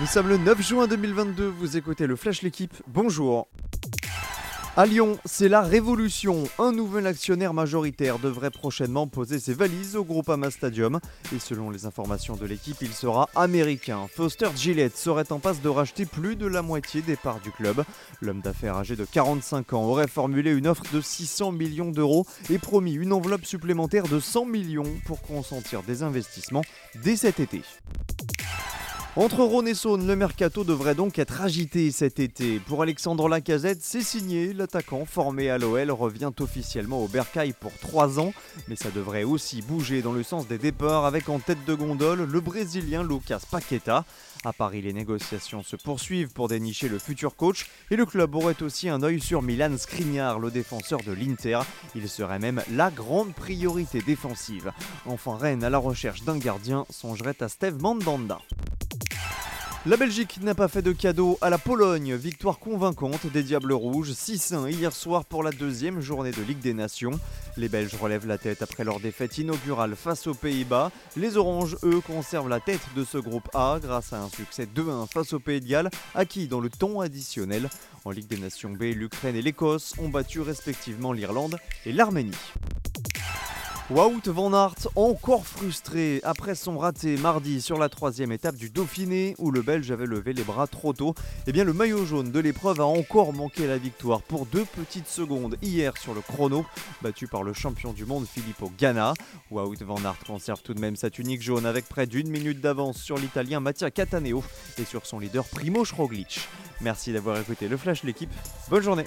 Nous sommes le 9 juin 2022, vous écoutez le Flash L'équipe, bonjour à Lyon, c'est la révolution. Un nouvel actionnaire majoritaire devrait prochainement poser ses valises au Groupama Stadium. Et selon les informations de l'équipe, il sera américain. Foster Gillette serait en passe de racheter plus de la moitié des parts du club. L'homme d'affaires âgé de 45 ans aurait formulé une offre de 600 millions d'euros et promis une enveloppe supplémentaire de 100 millions pour consentir des investissements dès cet été. Entre Rhône et Saône, le mercato devrait donc être agité cet été. Pour Alexandre Lacazette, c'est signé. L'attaquant formé à l'OL revient officiellement au Bercail pour 3 ans. Mais ça devrait aussi bouger dans le sens des départs avec en tête de gondole le Brésilien Lucas Paqueta. À Paris, les négociations se poursuivent pour dénicher le futur coach et le club aurait aussi un œil sur Milan Skriniar, le défenseur de l'Inter. Il serait même la grande priorité défensive. Enfin, Rennes, à la recherche d'un gardien, songerait à Steve Mandanda. La Belgique n'a pas fait de cadeau à la Pologne. Victoire convaincante des Diables Rouges, 6-1 hier soir pour la deuxième journée de Ligue des Nations. Les Belges relèvent la tête après leur défaite inaugurale face aux Pays-Bas. Les Oranges, eux, conservent la tête de ce groupe A grâce à un succès 2-1 face au Pays de Galles, acquis dans le temps additionnel. En Ligue des Nations B, l'Ukraine et l'Écosse ont battu respectivement l'Irlande et l'Arménie. Wout van Aert, encore frustré après son raté mardi sur la troisième étape du Dauphiné où le Belge avait levé les bras trop tôt. Eh bien, le maillot jaune de l'épreuve a encore manqué la victoire pour deux petites secondes hier sur le chrono, battu par le champion du monde Filippo Ganna. Wout van Aert conserve tout de même sa tunique jaune avec près d'une minute d'avance sur l'Italien Mattia Cataneo et sur son leader Primo Roglic. Merci d'avoir écouté le Flash l'équipe. Bonne journée